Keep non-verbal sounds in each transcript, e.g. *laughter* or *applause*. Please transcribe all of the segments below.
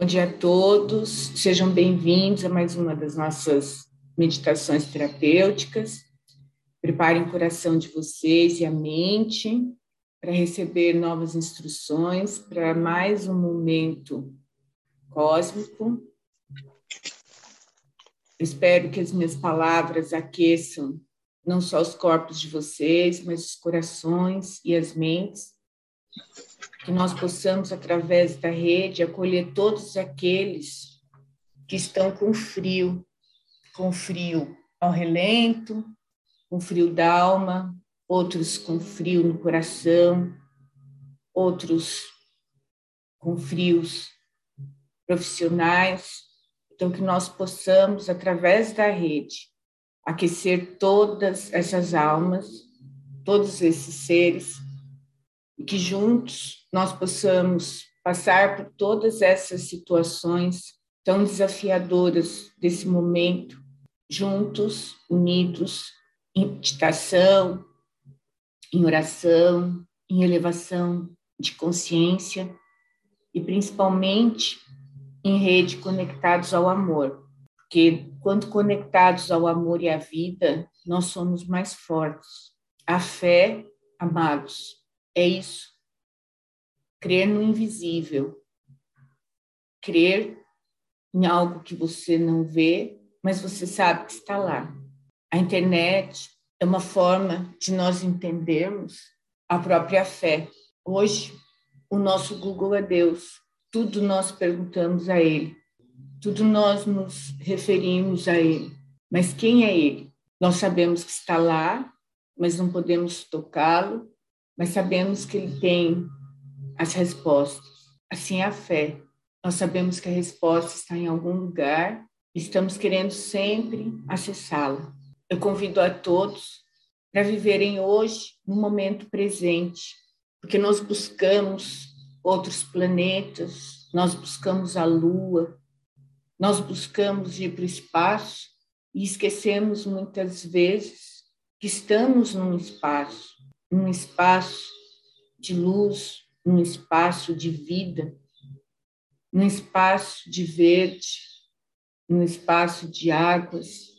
Bom dia a todos, sejam bem-vindos a mais uma das nossas meditações terapêuticas. Preparem o coração de vocês e a mente para receber novas instruções para mais um momento cósmico. Espero que as minhas palavras aqueçam não só os corpos de vocês, mas os corações e as mentes que nós possamos, através da rede, acolher todos aqueles que estão com frio, com frio ao relento, com frio da alma, outros com frio no coração, outros com frios profissionais. Então, que nós possamos, através da rede, aquecer todas essas almas, todos esses seres e que juntos nós possamos passar por todas essas situações tão desafiadoras desse momento, juntos, unidos, em meditação, em oração, em elevação de consciência e principalmente em rede conectados ao amor, porque quando conectados ao amor e à vida, nós somos mais fortes. A fé, amados, é isso. Crer no invisível. Crer em algo que você não vê, mas você sabe que está lá. A internet é uma forma de nós entendermos a própria fé. Hoje, o nosso Google é Deus. Tudo nós perguntamos a Ele. Tudo nós nos referimos a Ele. Mas quem é Ele? Nós sabemos que está lá, mas não podemos tocá-lo, mas sabemos que Ele tem as respostas. Assim é a fé. Nós sabemos que a resposta está em algum lugar estamos querendo sempre acessá-la. Eu convido a todos para viverem hoje no momento presente, porque nós buscamos outros planetas, nós buscamos a Lua, nós buscamos ir para o espaço e esquecemos muitas vezes que estamos num espaço um espaço de luz, um espaço de vida, um espaço de verde, um espaço de águas,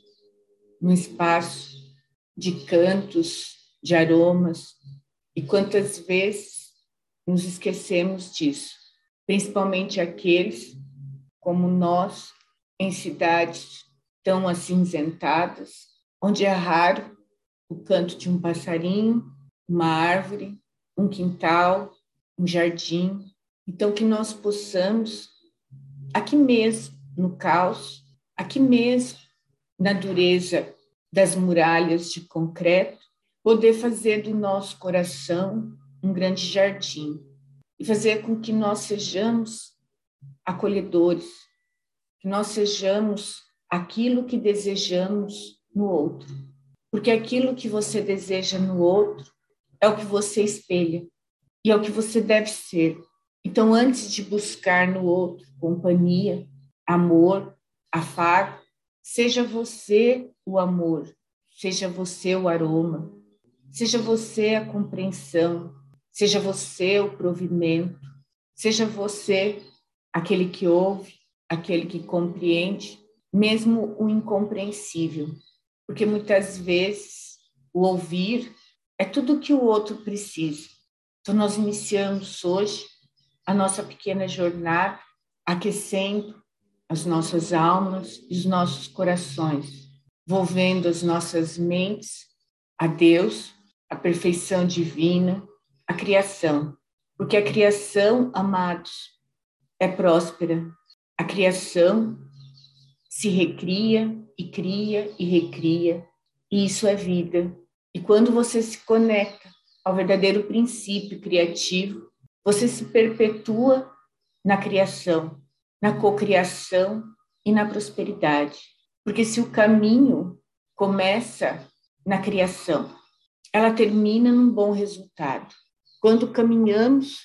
um espaço de cantos, de aromas. E quantas vezes nos esquecemos disso, principalmente aqueles como nós, em cidades tão acinzentadas, onde é raro o canto de um passarinho, uma árvore, um quintal, um jardim. Então, que nós possamos, aqui mesmo, no caos, aqui mesmo, na dureza das muralhas de concreto, poder fazer do nosso coração um grande jardim e fazer com que nós sejamos acolhedores, que nós sejamos aquilo que desejamos no outro. Porque aquilo que você deseja no outro é o que você espelha e é o que você deve ser. Então, antes de buscar no outro companhia, amor, afago, seja você o amor, seja você o aroma, seja você a compreensão, seja você o provimento, seja você aquele que ouve, aquele que compreende, mesmo o incompreensível. Porque muitas vezes o ouvir é tudo o que o outro precisa. Então, nós iniciamos hoje a nossa pequena jornada, aquecendo as nossas almas e os nossos corações, envolvendo as nossas mentes a Deus, a perfeição divina, a criação. Porque a criação, amados, é próspera. A criação se recria e cria e recria, e isso é vida. E quando você se conecta ao verdadeiro princípio criativo, você se perpetua na criação, na cocriação e na prosperidade. Porque se o caminho começa na criação, ela termina num bom resultado. Quando caminhamos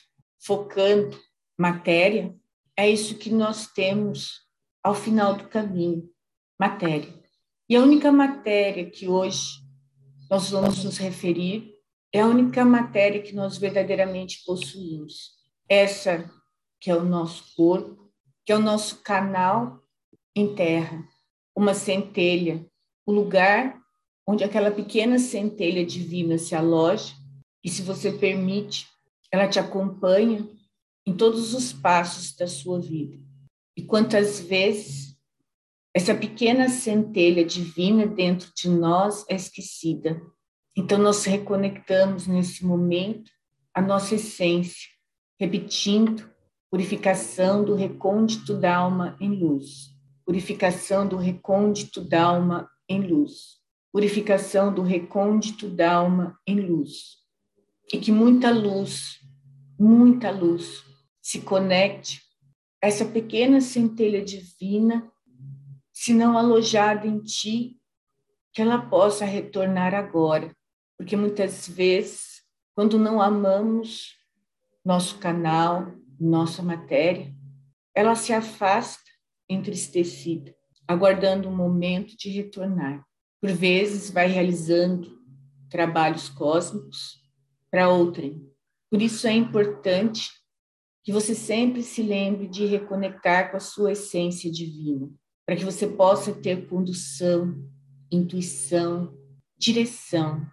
focando matéria, é isso que nós temos ao final do caminho, matéria. E a única matéria que hoje nós vamos nos referir é a única matéria que nós verdadeiramente possuímos. Essa que é o nosso corpo, que é o nosso canal em terra, uma centelha, o lugar onde aquela pequena centelha divina se aloja e, se você permite, ela te acompanha em todos os passos da sua vida. E quantas vezes essa pequena centelha divina dentro de nós é esquecida. Então, nós reconectamos nesse momento a nossa essência, repetindo purificação do recôndito da alma em luz, purificação do recôndito da alma em luz, purificação do recôndito da alma em luz. E que muita luz, muita luz se conecte a essa pequena centelha divina, se não alojada em ti, que ela possa retornar agora, porque muitas vezes, quando não amamos nosso canal, nossa matéria, ela se afasta entristecida, aguardando o momento de retornar. Por vezes vai realizando trabalhos cósmicos para outrem. Por isso é importante que você sempre se lembre de reconectar com a sua essência divina, para que você possa ter condução, intuição, direção.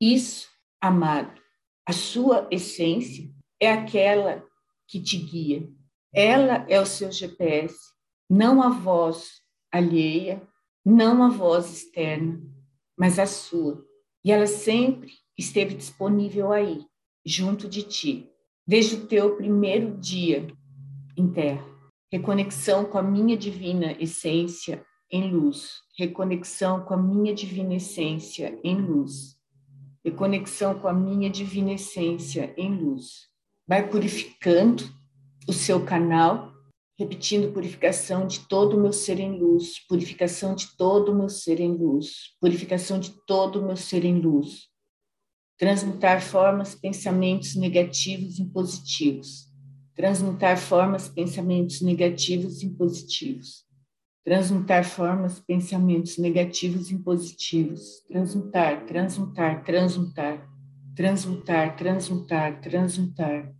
Isso, amado, a sua essência é aquela que te guia. Ela é o seu GPS, não a voz alheia, não a voz externa, mas a sua. E ela sempre esteve disponível aí, junto de ti, desde o teu primeiro dia em terra. Reconexão com a minha divina essência em luz, reconexão com a minha divina essência em luz, reconexão com a minha divina essência em luz vai purificando o seu canal, repetindo purificação de todo o meu ser em luz, purificação de todo o meu ser em luz, purificação de todo o meu ser em luz. Transmutar formas, pensamentos negativos em positivos. Transmutar formas, pensamentos negativos em positivos. Transmutar formas, pensamentos negativos em positivos. Transmutar, transmutar, transmutar transmutar, transmutar, transmutar.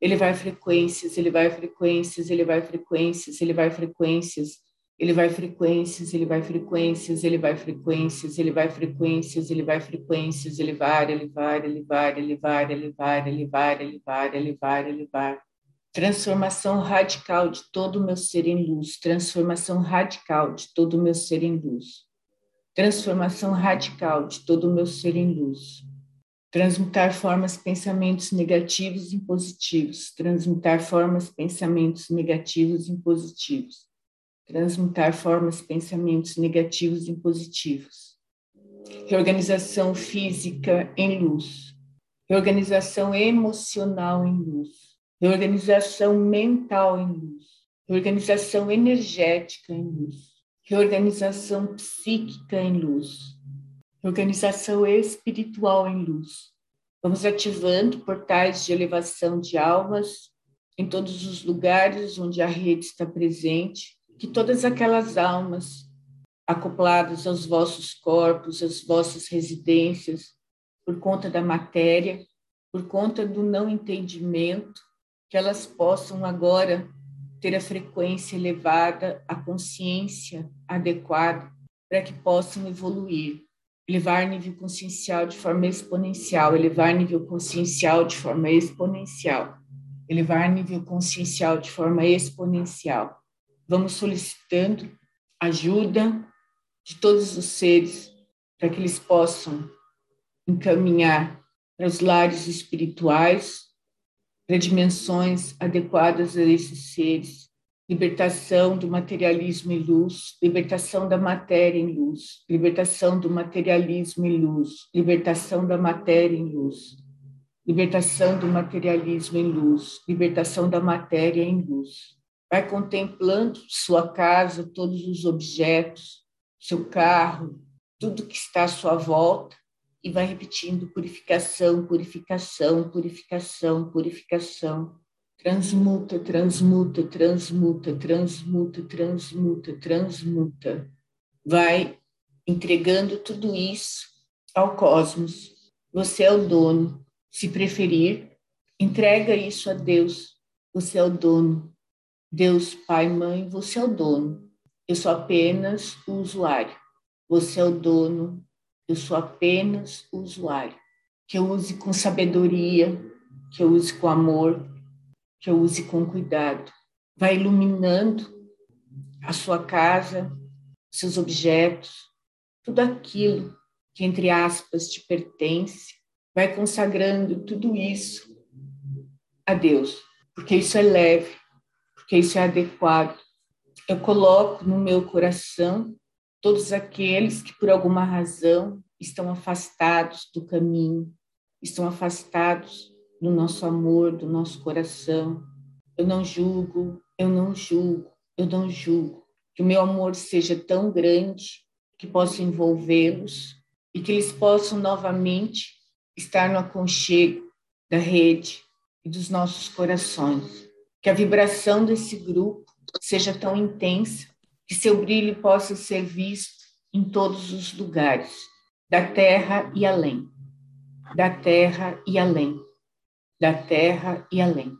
Ele vai frequências, ele vai frequências, ele vai frequências, ele vai frequências, ele vai frequências, ele vai frequências, ele vai frequências, ele vai frequências, ele vai frequências, ele vai, ele vai, ele vai, ele vai, ele vai, ele vai, ele vai, ele vai, ele vai. Transformação radical de todo o meu ser em luz, transformação radical de todo o meu ser em luz. Transformação radical de todo o meu ser em luz transmutar formas, pensamentos negativos em positivos, transmutar formas, pensamentos negativos em positivos, transmutar formas, pensamentos negativos em positivos. Reorganização física em luz, reorganização emocional em luz, reorganização mental em luz, reorganização energética em luz, reorganização psíquica em luz, organização espiritual em luz. Vamos ativando portais de elevação de almas em todos os lugares onde a rede está presente, que todas aquelas almas acopladas aos vossos corpos, às vossas residências, por conta da matéria, por conta do não entendimento, que elas possam agora ter a frequência elevada, a consciência adequada, para que possam evoluir elevar nível consciencial de forma exponencial, elevar nível consciencial de forma exponencial, elevar nível consciencial de forma exponencial. Vamos solicitando ajuda de todos os seres para que eles possam encaminhar para os lares espirituais, para dimensões adequadas a esses seres, libertação do materialismo e luz, libertação da matéria em luz, libertação do materialismo e luz, libertação da matéria em luz, libertação do materialismo em luz, libertação da matéria em luz. Vai contemplando sua casa, todos os objetos, seu carro, tudo que está à sua volta e vai repetindo purificação, purificação, purificação, purificação transmuta, transmuta, transmuta, transmuta, transmuta, transmuta. Vai entregando tudo isso ao cosmos. Você é o dono. Se preferir, entrega isso a Deus. Você é o dono. Deus, Pai, Mãe, você é o dono. Eu sou apenas o usuário. Você é o dono. Eu sou apenas o usuário. Que eu use com sabedoria, que eu use com amor, que eu use com cuidado. Vai iluminando a sua casa, seus objetos, tudo aquilo que, entre aspas, te pertence, vai consagrando tudo isso a Deus, porque isso é leve, porque isso é adequado. Eu coloco no meu coração todos aqueles que, por alguma razão, estão afastados do caminho, estão afastados do nosso amor, do nosso coração. Eu não julgo, eu não julgo, eu não julgo. Que o meu amor seja tão grande que possa envolvê-los e que eles possam novamente estar no aconchego da rede e dos nossos corações. Que a vibração desse grupo seja tão intensa que seu brilho possa ser visto em todos os lugares, da terra e além, da terra e além, da terra e além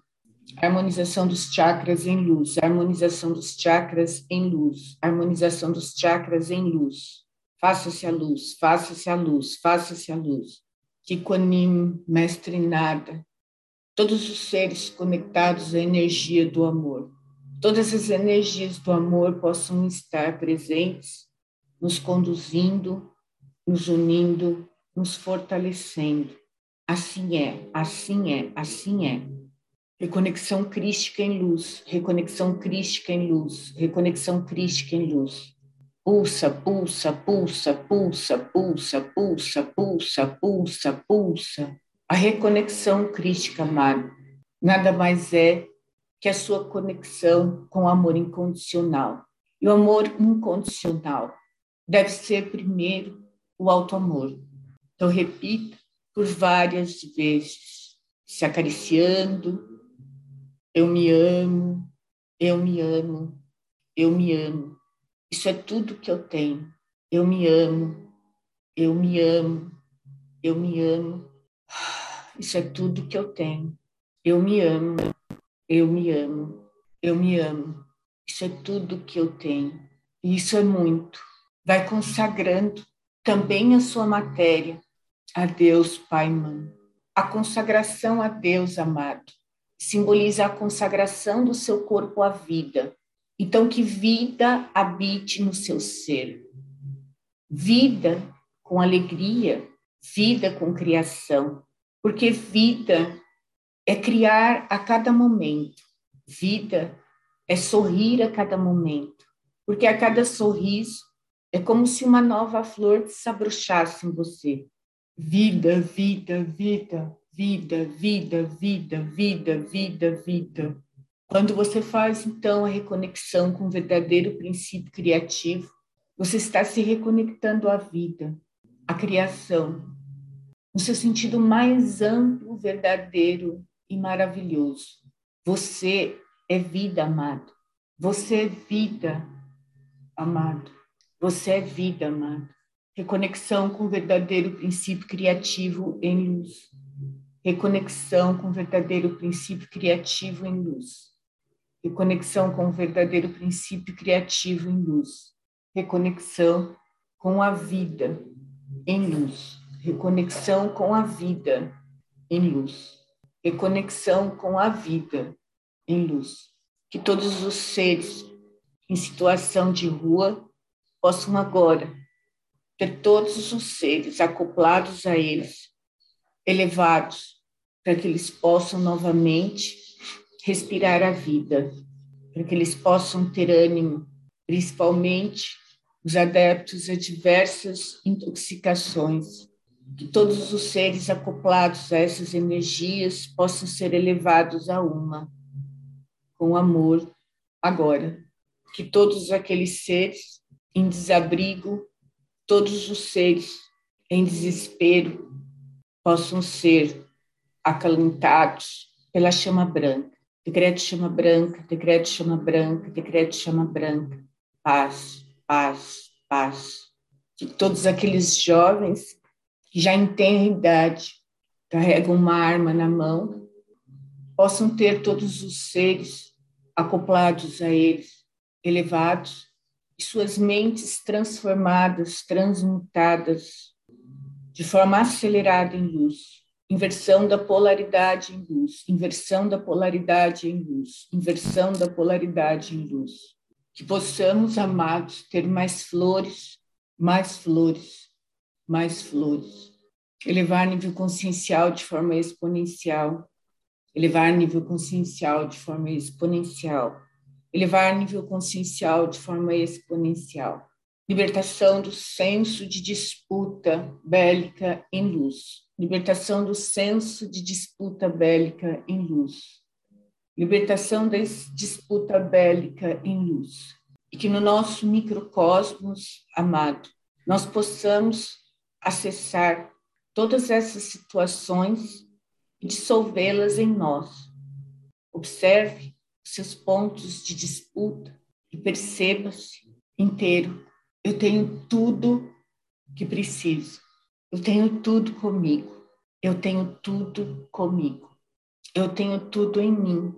harmonização dos chakras em luz, harmonização dos chakras em luz, harmonização dos chakras em luz. Faça-se a luz, faça-se a luz, faça-se a luz. Kikonim, mestre nada. Todos os seres conectados à energia do amor. Todas as energias do amor possam estar presentes, nos conduzindo, nos unindo, nos fortalecendo. Assim é, assim é, assim é. Reconexão crística em luz, reconexão crística em luz, reconexão crística em luz. Pulsa, pulsa, pulsa, pulsa, pulsa, pulsa, pulsa, pulsa, pulsa. A reconexão crística, amado, nada mais é que a sua conexão com o amor incondicional. E o amor incondicional deve ser primeiro o auto-amor. Então, repita por várias vezes, se acariciando, eu me amo, eu me amo, eu me amo. Isso é tudo que eu tenho. Eu me amo, eu me amo, eu me amo. *sighs* Isso é tudo que eu tenho. Eu me amo, eu me amo, eu me amo. Isso é tudo que eu tenho. E isso é muito. Vai consagrando também a sua matéria a Deus, Pai Mãe. A consagração a Deus, amado, simboliza a consagração do seu corpo à vida. Então, que vida habite no seu ser. Vida com alegria, vida com criação, porque vida é criar a cada momento, vida é sorrir a cada momento, porque a cada sorriso é como se uma nova flor desabrochasse em você. Vida, vida, vida, vida, vida, vida, vida, vida, vida. Quando você faz, então, a reconexão com o verdadeiro princípio criativo, você está se reconectando à vida, à criação, no seu sentido mais amplo, verdadeiro e maravilhoso. Você é vida, amado. Você é vida, amado. Você é vida, amado. Reconexão com o verdadeiro princípio criativo em luz reconexão com o verdadeiro princípio criativo em luz, reconexão com o verdadeiro princípio criativo em luz, reconexão com a vida em luz, reconexão com a vida em luz, reconexão com a vida em luz. Que todos os seres em situação de rua possam agora ter todos os seres acoplados a eles, elevados para que eles possam novamente respirar a vida, para que eles possam ter ânimo, principalmente os adeptos a diversas intoxicações, que todos os seres acoplados a essas energias possam ser elevados a uma, com amor, agora. Que todos aqueles seres em desabrigo, todos os seres em desespero, possam ser acalentados pela chama branca. Decreto chama branca, decreto chama branca, decreto chama branca. Paz, paz, paz. Que todos aqueles jovens que já têm a idade, carregam uma arma na mão, possam ter todos os seres acoplados a eles, elevados, e suas mentes transformadas, transmutadas de forma acelerada em luz. Inversão da polaridade em luz, inversão da polaridade em luz, inversão da polaridade em luz. Que possamos, amados, ter mais flores, mais flores, mais flores. Elevar nível consciencial de forma exponencial. Elevar nível consciencial de forma exponencial. Elevar nível consciencial de forma exponencial libertação do senso de disputa bélica em luz, libertação do senso de disputa bélica em luz, libertação da disputa bélica em luz. E que no nosso microcosmos, amado, nós possamos acessar todas essas situações e dissolvê-las em nós. Observe seus pontos de disputa e perceba-se inteiro eu tenho tudo que preciso. Eu tenho tudo comigo. Eu tenho tudo comigo. Eu tenho tudo em mim.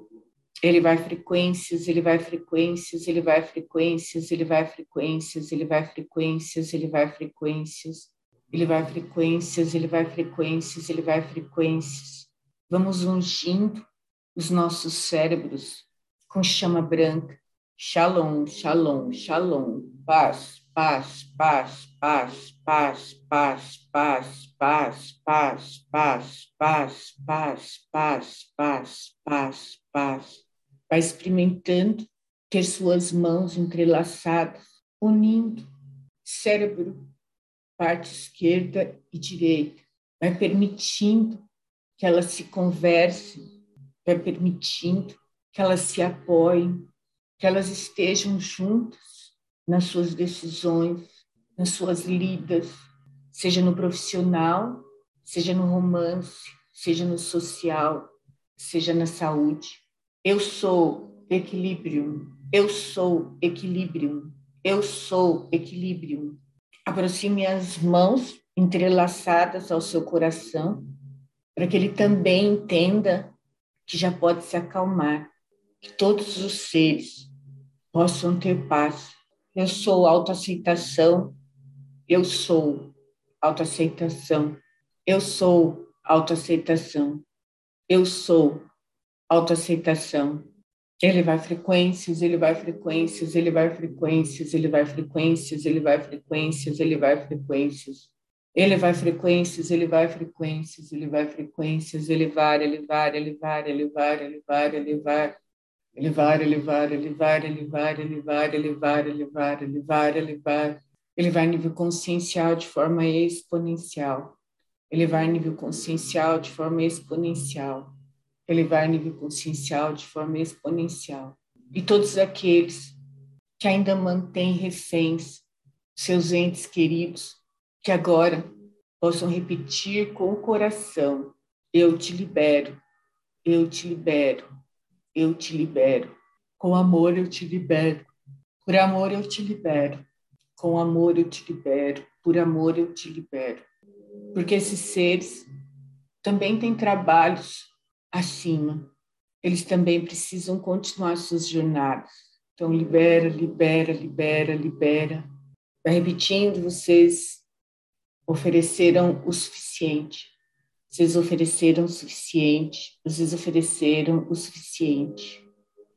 Ele vai frequências, ele vai frequências, ele vai frequências, ele vai frequências, ele vai frequências, ele vai frequências, ele vai frequências, ele vai frequências, ele vai frequências. Vamos ungindo os nossos cérebros com chama branca. Shalom, shalom, shalom. Paz, paz, paz, paz, paz, paz, paz, paz, paz, paz, paz, paz, paz, paz, paz, paz. Vai experimentando ter suas mãos entrelaçadas, unindo cérebro, parte esquerda e direita. Vai permitindo que elas se conversem, vai permitindo que elas se apoiem, que elas estejam juntas nas suas decisões, nas suas lidas, seja no profissional, seja no romance, seja no social, seja na saúde. Eu sou equilíbrio, eu sou equilíbrio, eu sou equilíbrio. Aproxime as mãos entrelaçadas ao seu coração, para que ele também entenda que já pode se acalmar, que todos os seres possam ter paz eu sou autoaceitação, eu sou autoaceitação, eu sou autoaceitação, eu sou autoaceitação. Ele vai frequências, ele vai frequências, ele vai frequências, ele vai frequências, ele vai frequências, ele vai frequências. Ele vai frequências, ele vai frequências, ele vai frequências, ele vai, ele vai, ele vai, ele vai, ele vai, ele vai. Elevar, elevar, elevar, elevar, elevar, elevar, elevar, elevar, elevar. Elevar nível consciencial de forma exponencial. Elevar nível consciencial de forma exponencial. Elevar nível consciencial de forma exponencial. E todos aqueles que ainda mantêm reféns seus entes queridos, que agora possam repetir com o coração: Eu te libero, eu te libero, eu te libero. Com amor eu te libero. Por amor eu te libero. Com amor eu te libero. Por amor eu te libero. Porque esses seres também têm trabalhos acima. Eles também precisam continuar suas jornadas. Então, libera, libera, libera, libera. Vai repetindo, vocês ofereceram o suficiente. Vocês ofereceram o suficiente, vocês ofereceram o suficiente.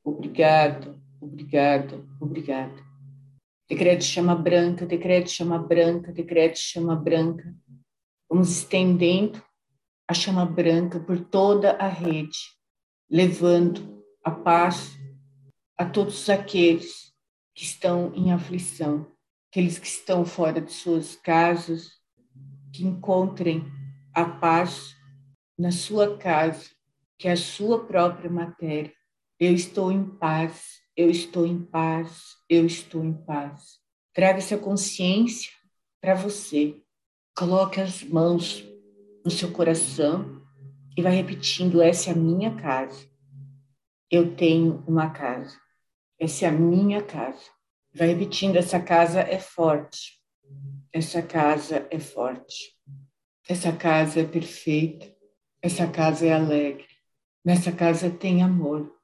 Obrigado, obrigado, obrigado. Decreto chama branca, decreto chama branca, decreto chama branca. Vamos estendendo a chama branca por toda a rede, levando a paz a todos aqueles que estão em aflição, aqueles que estão fora de suas casas, que encontrem a paz na sua casa, que é a sua própria matéria. Eu estou em paz, eu estou em paz, eu estou em paz. Traga essa consciência para você. Coloque as mãos no seu coração e vai repetindo: essa é a minha casa. Eu tenho uma casa. Essa é a minha casa. Vai repetindo: essa casa é forte. Essa casa é forte. Essa casa é perfeita, essa casa é alegre, nessa casa tem amor,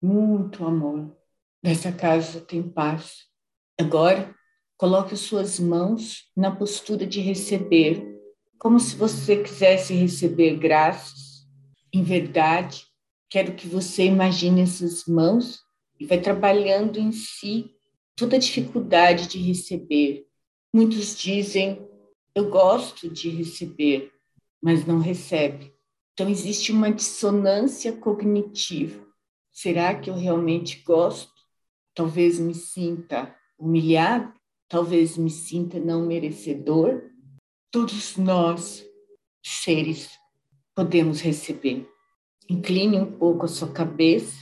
muito amor. Nessa casa tem paz. Agora, coloque suas mãos na postura de receber, como se você quisesse receber graças. Em verdade, quero que você imagine essas mãos e vai trabalhando em si toda a dificuldade de receber. Muitos dizem, eu gosto de receber, mas não recebe. Então, existe uma dissonância cognitiva. Será que eu realmente gosto? Talvez me sinta humilhado, talvez me sinta não merecedor. Todos nós, seres, podemos receber. Incline um pouco a sua cabeça,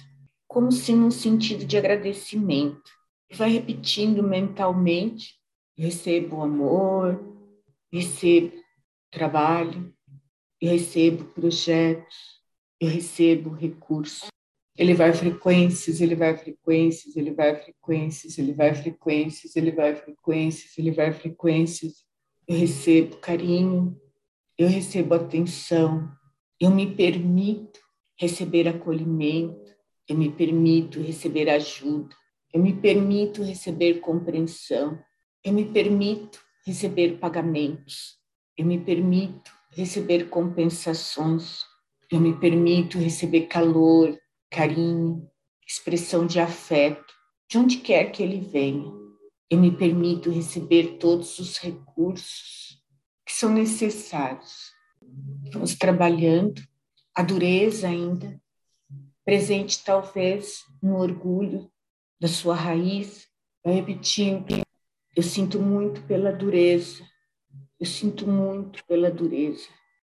como se num sentido de agradecimento. Vai repetindo mentalmente: recebo amor, recebo trabalho, eu recebo projetos, eu recebo recursos. Ele vai frequências, ele vai frequências, ele vai frequências, ele vai frequências, ele vai frequências, ele vai frequências. Eu recebo carinho, eu recebo atenção, eu me permito receber acolhimento, eu me permito receber ajuda, eu me permito receber compreensão, eu me permito receber pagamentos, eu me permito receber compensações, eu me permito receber calor, carinho, expressão de afeto, de onde quer que ele venha. Eu me permito receber todos os recursos que são necessários. Vamos trabalhando a dureza ainda, presente talvez no orgulho da sua raiz, vai repetindo: eu sinto muito pela dureza, eu sinto muito pela dureza.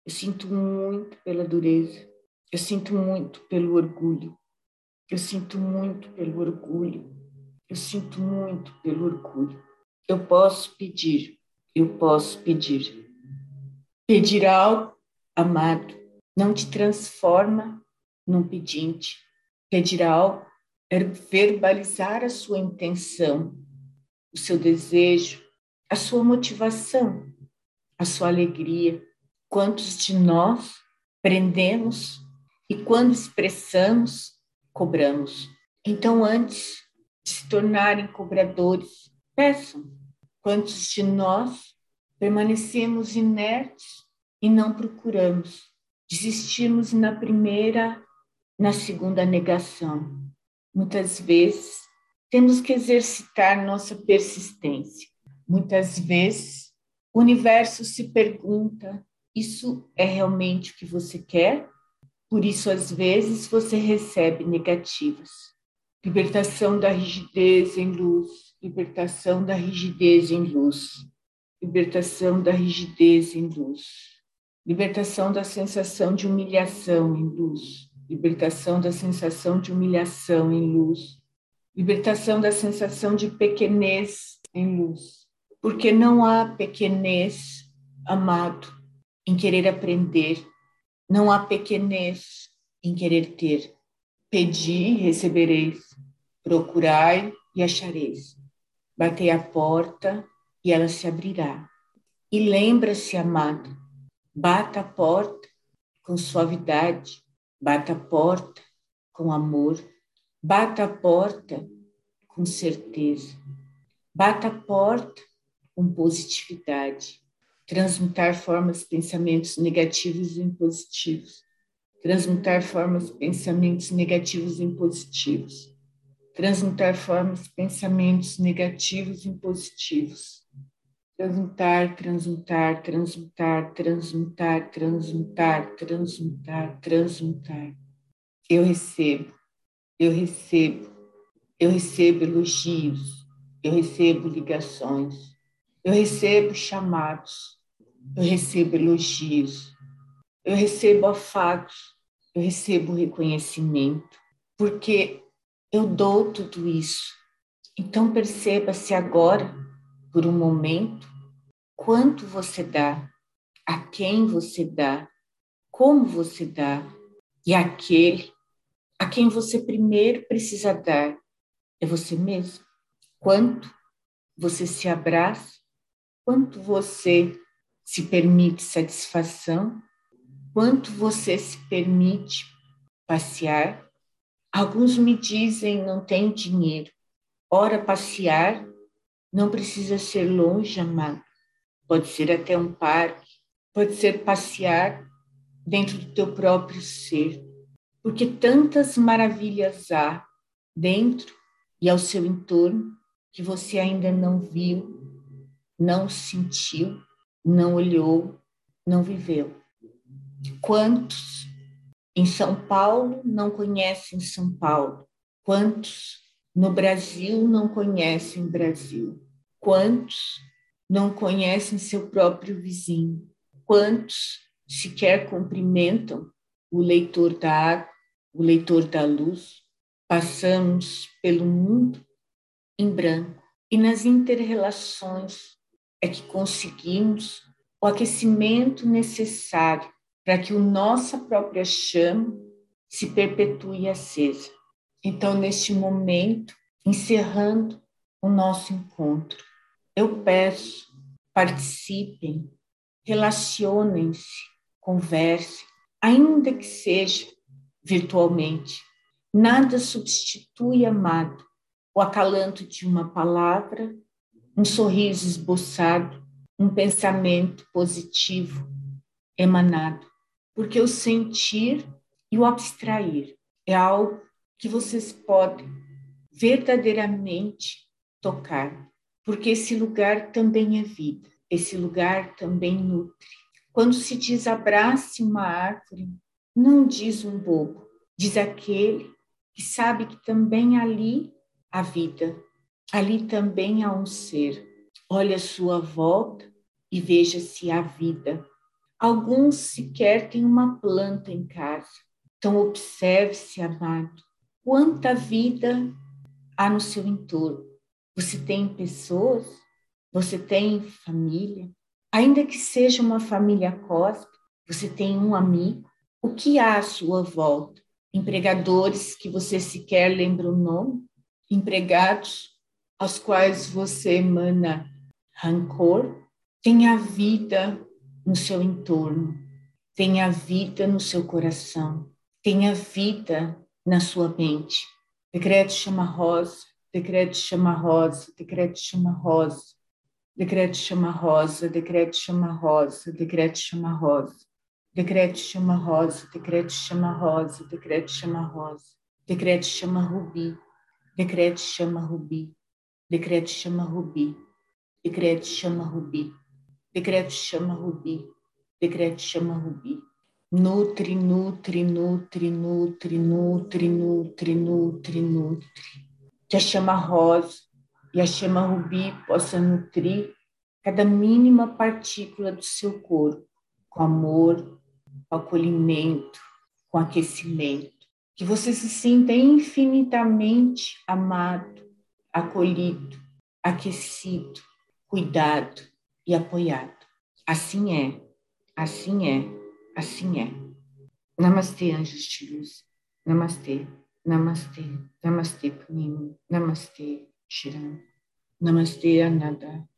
Eu sinto muito pela dureza. Eu sinto muito pelo orgulho. Eu sinto muito pelo orgulho. Eu sinto muito pelo orgulho. Eu posso pedir. Eu posso pedir. Pedir algo, amado, não te transforma num pedinte. Pedir algo é verbalizar a sua intenção, o seu desejo, a sua motivação a sua alegria. Quantos de nós prendemos e quando expressamos, cobramos. Então, antes se tornarem cobradores, peçam. Quantos de nós permanecemos inertes e não procuramos? Desistimos na primeira, na segunda negação. Muitas vezes temos que exercitar nossa persistência. Muitas vezes o universo se pergunta: isso é realmente o que você quer? Por isso, às vezes, você recebe negativas. Libertação da rigidez em luz, libertação da rigidez em luz, libertação da rigidez em luz, libertação da sensação de humilhação em luz, libertação da sensação de humilhação em luz, libertação da sensação de pequenez em luz. Porque não há pequenez, amado, em querer aprender, não há pequenez em querer ter. Pedi, recebereis, procurai e achareis. Batei a porta e ela se abrirá. E lembra-se, amado, bata a porta com suavidade, bata a porta com amor, bata a porta com certeza, bata a porta com positividade, transmutar formas, pensamentos negativos em positivos, transmutar formas, pensamentos negativos em positivos, transmutar formas, pensamentos negativos em positivos, transmutar, transmutar, transmutar, transmutar, transmutar, transmutar, transmutar. Eu recebo, eu recebo, eu recebo elogios, eu recebo ligações, eu recebo chamados, eu recebo elogios, eu recebo afagos, eu recebo reconhecimento, porque eu dou tudo isso. Então perceba-se agora, por um momento, quanto você dá, a quem você dá, como você dá, e aquele a quem você primeiro precisa dar é você mesmo. Quanto você se abraça quanto você se permite satisfação, quanto você se permite passear, Alguns me dizem não tenho dinheiro. Ora, passear não precisa ser longe, amado. Pode ser até um parque, pode ser passear dentro do teu próprio ser, porque tantas maravilhas há dentro e ao seu entorno que você ainda não viu, não sentiu, não olhou, não viveu. Quantos em São Paulo não conhecem São Paulo? Quantos no Brasil não conhecem Brasil? Quantos não conhecem seu próprio vizinho? Quantos sequer cumprimentam o leitor da água, o leitor da luz? Passamos pelo mundo em branco e nas interrelações é que conseguimos o aquecimento necessário para que a nossa própria chama se perpetue acesa. Então, neste momento, encerrando o nosso encontro, eu peço, participem, relacionem-se, conversem, ainda que seja virtualmente. Nada substitui, amado, o acalanto de uma palavra, um sorriso esboçado, um pensamento positivo emanado porque o sentir e o abstrair é algo que vocês podem verdadeiramente tocar, porque esse lugar também é vida, esse lugar também nutre. Quando se diz abrace uma árvore, não diz um bobo, diz aquele que sabe que também ali há vida, ali também há um ser. Olhe a sua volta e veja se há vida Alguns sequer têm uma planta em casa. Então, observe-se, amado, quanta vida há no seu entorno. Você tem pessoas, você tem família, ainda que seja uma família cósmica, você tem um amigo. O que há à sua volta? Empregadores que você sequer lembra o nome? Empregados aos quais você emana rancor? Tem a vida no seu entorno. Tenha vida no seu coração. Tenha vida na sua mente. Decreto chama rosa, decreto chama rosa, decreto chama rosa. Decreto chama rosa, decreto chama rosa, decreto chama rosa. Decreto chama rosa, decreto chama rosa, decreto chama rosa. Decreto chama rubi, decreto chama rubi, decreto chama rubi, decreto chama rubi. Decreto chama Rubi. Decreto chama Rubi. Nutre, nutre, nutre, nutre, nutre, nutre, nutre, nutre. Que a chama rosa e a chama rubi possa nutrir cada mínima partícula do seu corpo, com amor, com acolhimento, com aquecimento. Que você se sinta infinitamente amado, acolhido, aquecido, cuidado e apoiado. Assim é, assim é, assim é. Namastê, anjos de luz. Namastê, namastê, namastê, Punini. Namastê, Shiran. Namastê, Anada.